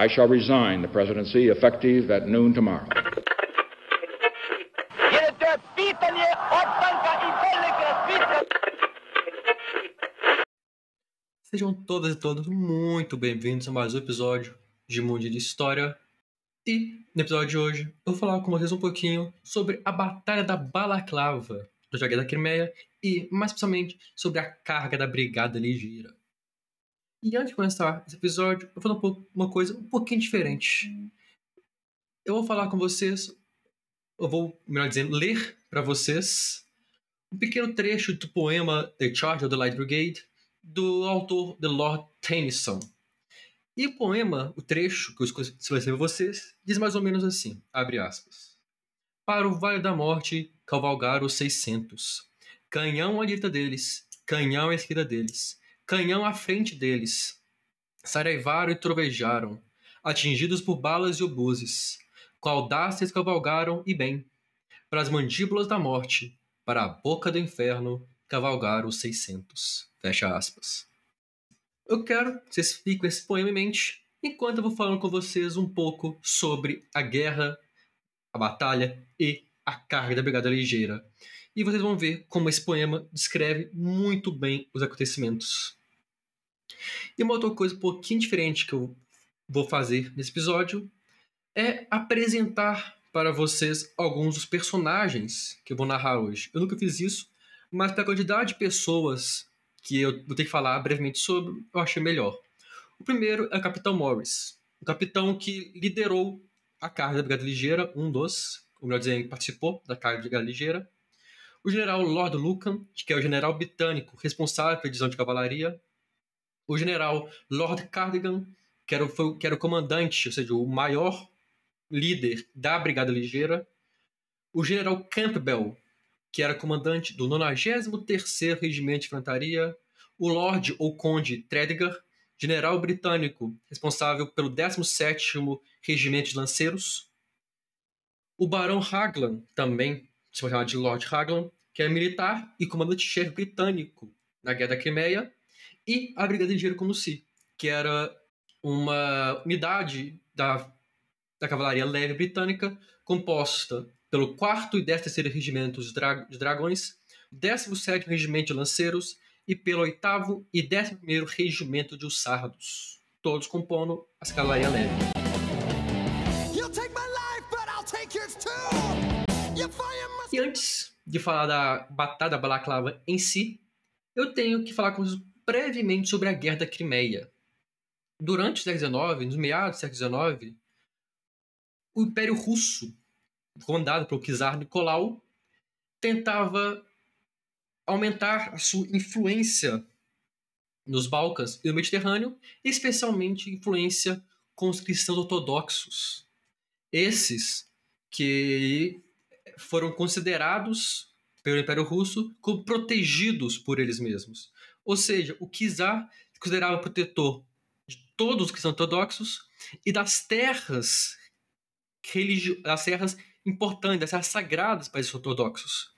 I shall resign the presidency effective at noon tomorrow. Sejam todas e todos muito bem-vindos a mais um episódio de Mundo de História. E no episódio de hoje eu vou falar com vocês um pouquinho sobre a Batalha da Balaclava, do Jogue da Crimeia, e mais especialmente sobre a carga da Brigada Ligeira. E antes de começar esse episódio, eu vou falar um uma coisa um pouquinho diferente. Eu vou falar com vocês, eu vou, melhor dizendo, ler para vocês um pequeno trecho do poema The Charge of the Light Brigade, do autor The Lord Tennyson. E o poema, o trecho que eu escolhi para vocês, diz mais ou menos assim, abre aspas. Para o Vale da Morte cavalgaram os seiscentos. Canhão à direita deles, canhão à esquerda deles, canhão à frente deles. Saraivaram e trovejaram, atingidos por balas e obuses. Com cavalgaram e bem. Para as mandíbulas da morte, para a boca do inferno, cavalgaram os seiscentos. Fecha aspas. Eu quero que vocês fiquem com esse poema em mente, enquanto eu vou falando com vocês um pouco sobre a guerra, a batalha e a carga da Brigada Ligeira. E vocês vão ver como esse poema descreve muito bem os acontecimentos. E uma outra coisa um pouquinho diferente que eu vou fazer nesse episódio é apresentar para vocês alguns dos personagens que eu vou narrar hoje. Eu nunca fiz isso, mas para a quantidade de pessoas que eu vou ter que falar brevemente sobre, eu achei melhor. O primeiro é o Capitão Morris, o capitão que liderou a carga da Brigada Ligeira, um dos, ou melhor dizendo, participou da carga da Brigada Ligeira. O general Lord Lucan, que é o general britânico responsável pela divisão de cavalaria. O general Lord Cardigan, que era, foi, que era o comandante, ou seja, o maior líder da Brigada Ligeira. O general Campbell, que era comandante do 93º Regimento de Infantaria, o Lord ou Conde Tredegar, general britânico responsável pelo 17º Regimento de Lanceiros, o Barão Raglan, também se chama de Lord Raglan, que é militar e comandante-chefe britânico na Guerra da Crimeia, e a Brigada Ligeira como si, que era uma unidade da, da cavalaria leve britânica composta pelo 4 e 13 Regimento de, Dra de Dragões, 17 Regimento de Lanceiros e pelo 8 e 11 Regimento de Ussardos, todos compondo a escalaria leve. E antes de falar da Batalha da Balaclava em si, eu tenho que falar com vocês brevemente sobre a Guerra da Crimeia. Durante o século XIX, nos meados do século XIX, o Império Russo comandado pelo czar Nicolau, tentava aumentar a sua influência nos Balcãs e no Mediterrâneo, especialmente influência com os cristãos ortodoxos. Esses que foram considerados pelo Império Russo como protegidos por eles mesmos. Ou seja, o se considerava protetor de todos os cristãos ortodoxos e das terras religio das terras importantes, as terras sagradas para os ortodoxos,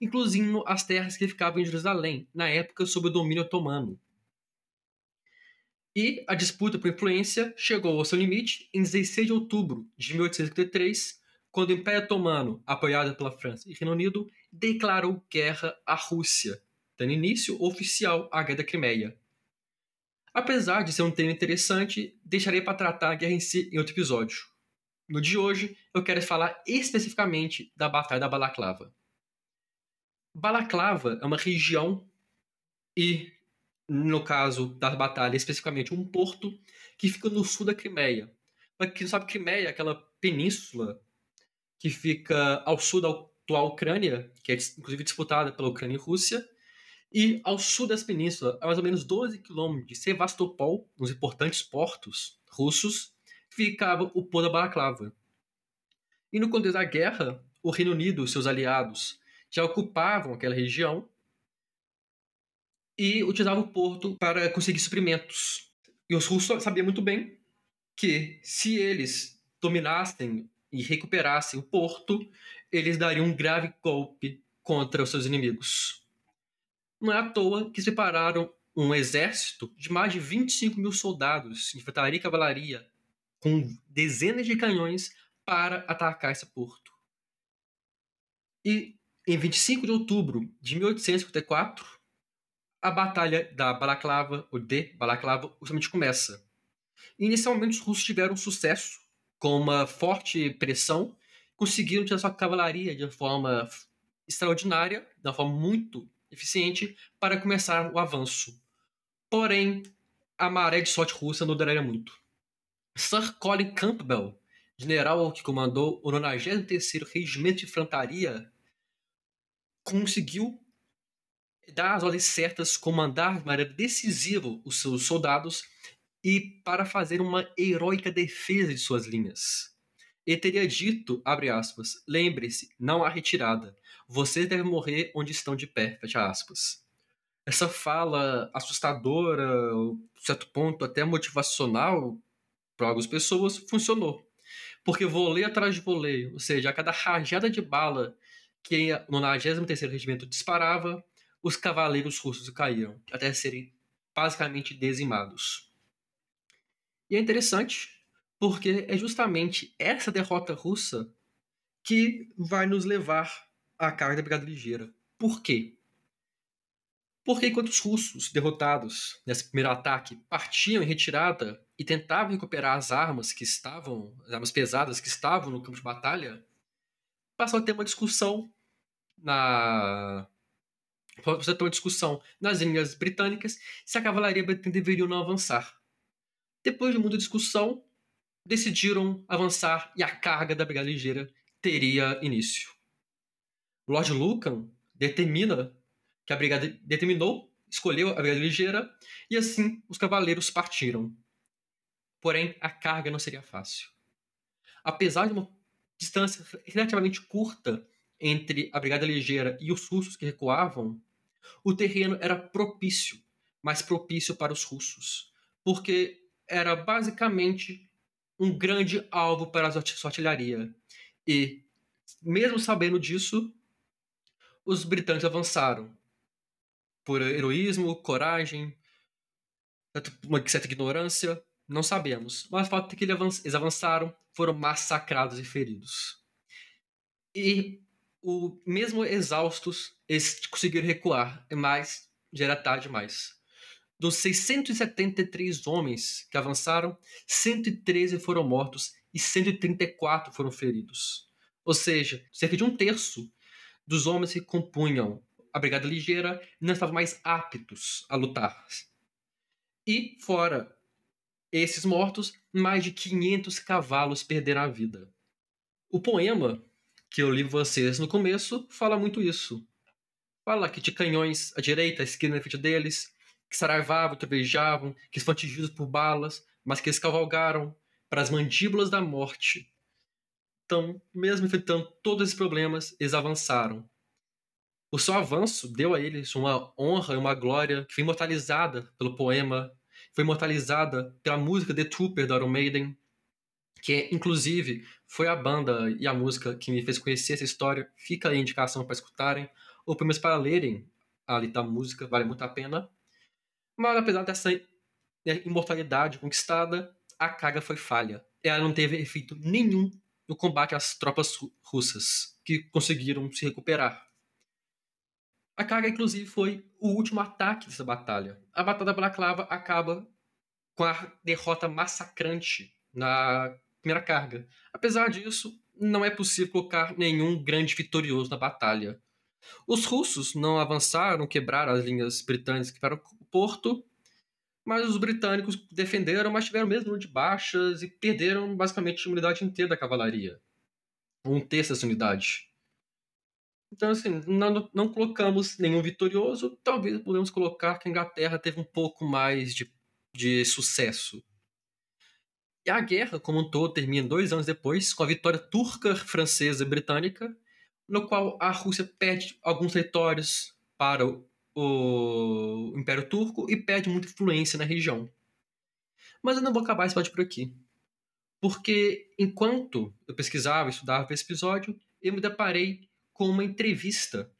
incluindo as terras que ficavam em Jerusalém, na época sob o domínio otomano. E a disputa por influência chegou ao seu limite em 16 de outubro de 1853, quando o Império Otomano, apoiado pela França e Reino Unido, declarou guerra à Rússia, dando início oficial à Guerra da Crimeia. Apesar de ser um tema interessante, deixarei para tratar a guerra em si em outro episódio. No de hoje, eu quero falar especificamente da Batalha da Balaclava. Balaclava é uma região e, no caso da batalha, especificamente um porto que fica no sul da Crimeia. Para quem não sabe, Crimeia é aquela península que fica ao sul da atual Ucrânia, que é inclusive disputada pela Ucrânia e Rússia, e ao sul dessa península, a mais ou menos 12 quilômetros de Sevastopol, nos importantes portos russos, ficava o Porto da Balaclava. E no contexto da guerra, o Reino Unido e seus aliados já ocupavam aquela região e utilizavam o porto para conseguir suprimentos. E os russos sabiam muito bem que se eles dominassem e recuperassem o porto, eles dariam um grave golpe contra os seus inimigos. Não é à toa que separaram um exército de mais de 25 mil soldados, infantaria e cavalaria, com dezenas de canhões para atacar esse porto. E em 25 de outubro de 1854, a Batalha da Balaclava, ou de Balaclava, justamente começa. Inicialmente, os russos tiveram sucesso com uma forte pressão, conseguiram tirar sua cavalaria de forma extraordinária, de uma forma muito eficiente, para começar o avanço. Porém, a maré de sorte russa não duraria muito. Sir Colin Campbell, general que comandou o 93º Regimento de Infantaria, conseguiu dar as ordens certas, comandar de maneira decisiva os seus soldados e para fazer uma heróica defesa de suas linhas. Ele teria dito, abre aspas, lembre-se, não há retirada. Vocês devem morrer onde estão de pé, fecha aspas. Essa fala assustadora, certo ponto até motivacional para algumas pessoas, funcionou. Porque voleio atrás de voleio, ou seja, a cada rajada de bala que o 93º Regimento disparava, os cavaleiros russos caíram, até serem basicamente dizimados. E é interessante, porque é justamente essa derrota russa que vai nos levar à carga da Brigada Ligeira. Por quê? Porque enquanto os russos, derrotados nesse primeiro ataque, partiam em retirada e tentavam recuperar as armas que estavam, as armas pesadas que estavam no campo de batalha, passou a ter uma discussão na você ter uma discussão nas linhas britânicas se a cavalaria britânica deveria ou não avançar. Depois de muita discussão, decidiram avançar e a carga da Brigada Ligeira teria início. Lord Lucan determina que a brigada determinou, escolheu a Brigada Ligeira e assim os cavaleiros partiram. Porém, a carga não seria fácil. Apesar de uma distância relativamente curta entre a Brigada Ligeira e os russos que recuavam, o terreno era propício, mas propício para os russos, porque era basicamente um grande alvo para a sua artilharia. E, mesmo sabendo disso, os britânicos avançaram. Por heroísmo, coragem, uma certa ignorância, não sabemos. Mas o fato é que eles avançaram, foram massacrados e feridos. E o mesmo exaustos, eles conseguiram recuar, mas já era tarde demais. Dos 673 homens que avançaram, 113 foram mortos e 134 foram feridos. Ou seja, cerca de um terço dos homens que compunham a Brigada Ligeira não estavam mais aptos a lutar. E, fora esses mortos, mais de 500 cavalos perderam a vida. O poema que eu li vocês no começo, fala muito isso. Fala que tinha canhões à direita, à esquerda, na frente deles, que saraivavam, trovejavam, que foram atingidos por balas, mas que eles cavalgaram para as mandíbulas da morte. Então, mesmo enfrentando todos esses problemas, eles avançaram. O seu avanço deu a eles uma honra e uma glória que foi imortalizada pelo poema, foi imortalizada pela música The Trooper da Iron Maiden, que inclusive foi a banda e a música que me fez conhecer essa história. Fica aí a indicação para escutarem, ou pelo menos para lerem a da música, vale muito a pena. Mas apesar dessa imortalidade conquistada, a carga foi falha. Ela não teve efeito nenhum no combate às tropas russas, que conseguiram se recuperar. A carga, inclusive, foi o último ataque dessa batalha. A Batalha da Balaclava acaba com a derrota massacrante na primeira carga. Apesar disso, não é possível colocar nenhum grande vitorioso na batalha. Os russos não avançaram, quebraram as linhas britânicas que para o porto, mas os britânicos defenderam, mas tiveram mesmo de baixas e perderam basicamente a unidade inteira da cavalaria. Um terço dessa unidade. Então, assim, não, não colocamos nenhum vitorioso. Talvez podemos colocar que a Inglaterra teve um pouco mais de, de sucesso. E a guerra, como um todo, termina dois anos depois, com a vitória turca, francesa e britânica, no qual a Rússia perde alguns territórios para o Império Turco e perde muita influência na região. Mas eu não vou acabar esse episódio por aqui. Porque enquanto eu pesquisava e estudava esse episódio, eu me deparei com uma entrevista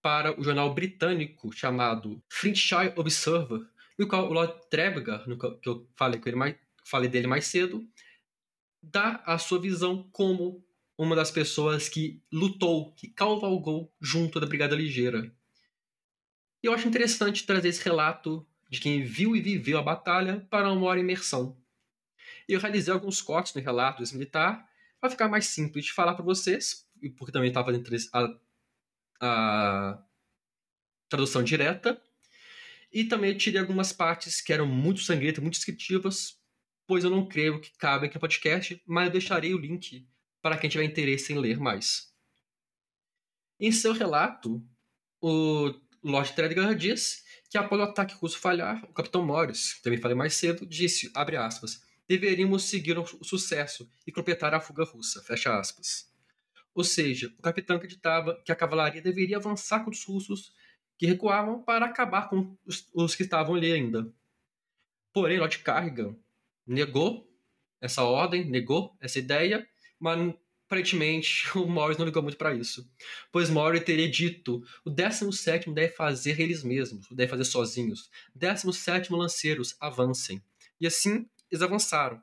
para o jornal britânico chamado Flintshire Observer, no qual o Lord Tredegar, que eu falei com ele mais, falei dele mais cedo, dá a sua visão como uma das pessoas que lutou, que cavalgou junto da Brigada Ligeira. E eu acho interessante trazer esse relato de quem viu e viveu a batalha para uma maior imersão. Eu realizei alguns cortes no relato desse militar para ficar mais simples de falar para vocês, porque também estava a, a tradução direta. E também tirei algumas partes que eram muito sangrentas, muito descritivas, pois eu não creio que cabe aqui no podcast, mas eu deixarei o link para quem tiver interesse em ler mais. Em seu relato, o Lord Threadgar diz que após o ataque russo falhar, o Capitão Morris, que também falei mais cedo, disse, abre aspas, deveríamos seguir o sucesso e completar a fuga russa, fecha aspas. Ou seja, o capitão acreditava que a cavalaria deveria avançar contra os russos que recuavam para acabar com os, os que estavam ali ainda. Porém, Lord Carrigan negou essa ordem, negou essa ideia, mas aparentemente o Morris não ligou muito para isso. Pois Morris teria dito: o 17 deve fazer eles mesmos, deve fazer sozinhos. 17 lanceiros, avancem. E assim eles avançaram,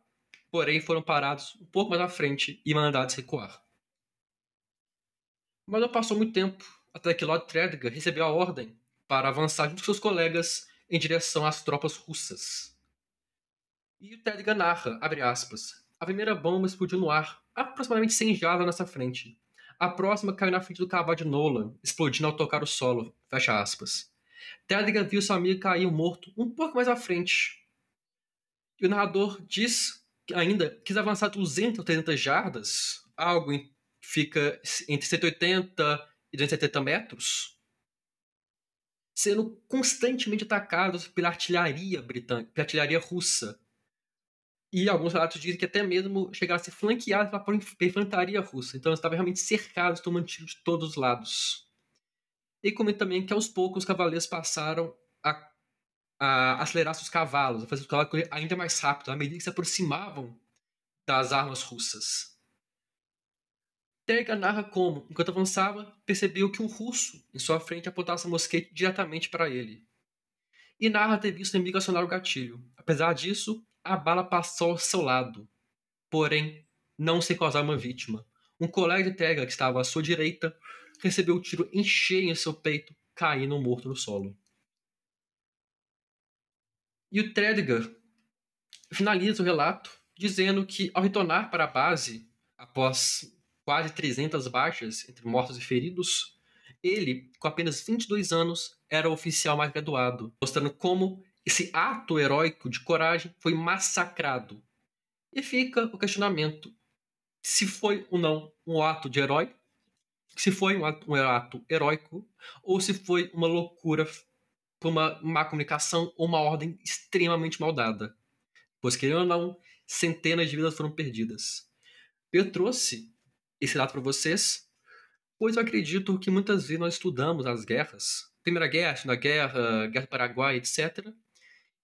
porém foram parados um pouco mais à frente e mandados recuar. Mas não passou muito tempo até que Lord Threadgar recebeu a ordem para avançar junto com seus colegas em direção às tropas russas. E o Threadgar narra, abre aspas, a primeira bomba explodiu no ar, aproximadamente 100 jardas à nossa frente. A próxima caiu na frente do cavalo de Nolan, explodindo ao tocar o solo, fecha aspas. Viu seu amigo cair morto um pouco mais à frente, e o narrador diz ainda que quis avançar 200 ou 300 jardas, algo que fica entre 180 e 270 metros, sendo constantemente atacados pela artilharia britânica, pela artilharia russa. E alguns relatos dizem que até mesmo chegaram a ser flanqueados pela infantaria russa. Então eles estavam realmente cercados, tomando tiro de todos os lados. E comenta também que aos poucos os cavaleiros passaram a a acelerar seus cavalos, a fazer os cavalos correr ainda mais rápido, à medida que se aproximavam das armas russas. Terga narra como, enquanto avançava, percebeu que um russo em sua frente apontava seu mosquete diretamente para ele. E narra ter visto o inimigo acionar o gatilho. Apesar disso, a bala passou ao seu lado, porém, não sem causar uma vítima. Um colega de Terga, que estava à sua direita, recebeu o um tiro em cheio em seu peito, caindo morto no solo. E o Tredegar finaliza o relato dizendo que, ao retornar para a base, após quase 300 baixas entre mortos e feridos, ele, com apenas 22 anos, era o oficial mais graduado, mostrando como esse ato heróico de coragem foi massacrado. E fica o questionamento se foi ou não um ato de herói, se foi um ato, um ato heróico, ou se foi uma loucura por uma má comunicação ou uma ordem extremamente mal dada. Pois, querendo ou não, centenas de vidas foram perdidas. Eu trouxe esse dado para vocês, pois eu acredito que muitas vezes nós estudamos as guerras, Primeira Guerra, Segunda Guerra, Guerra do Paraguai, etc.,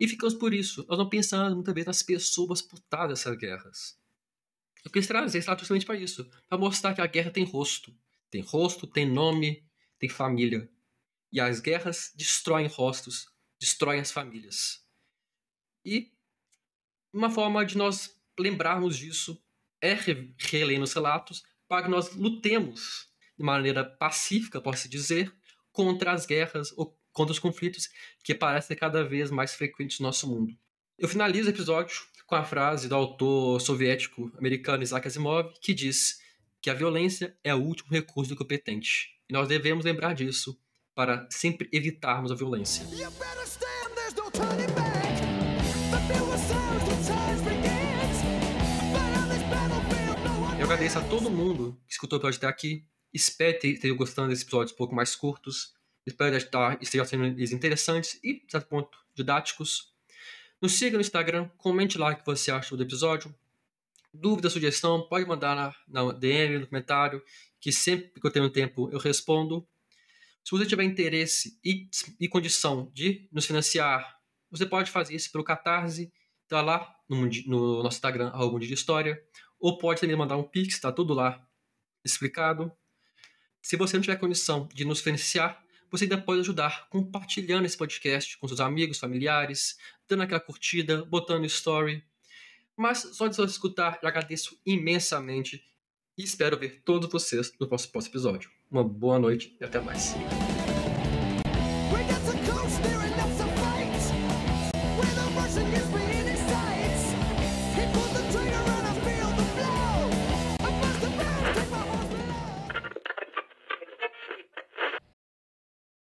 e ficamos por isso. Nós não pensamos muitas vezes nas pessoas por trás dessas guerras. Eu quis trazer esse justamente para isso, para mostrar que a guerra tem rosto. Tem rosto, tem nome, tem família. E as guerras destroem rostos, destroem as famílias. E uma forma de nós lembrarmos disso é relendo os relatos para que nós lutemos de maneira pacífica, posso dizer, contra as guerras ou contra os conflitos que parecem cada vez mais frequentes no nosso mundo. Eu finalizo o episódio com a frase do autor soviético americano Isaac Asimov, que diz que a violência é o último recurso do competente. E nós devemos lembrar disso para sempre evitarmos a violência. Eu agradeço a todo mundo que escutou o episódio até aqui. Espero que tenham gostado desses episódios um pouco mais curtos. Espero que estejam sendo interessantes e, certo ponto, didáticos. Nos siga no Instagram, comente lá o que você achou do episódio. Dúvida, sugestão, pode mandar na, na DM, no comentário, que sempre que eu tenho tempo eu respondo. Se você tiver interesse e, e condição de nos financiar, você pode fazer isso pelo Catarse, tá lá no, no nosso Instagram, arroba de História, ou pode também mandar um Pix, tá tudo lá explicado. Se você não tiver condição de nos financiar, você ainda pode ajudar compartilhando esse podcast com seus amigos, familiares, dando aquela curtida, botando story. Mas só de só escutar, eu agradeço imensamente e espero ver todos vocês no nosso próximo episódio. Uma boa noite e até mais.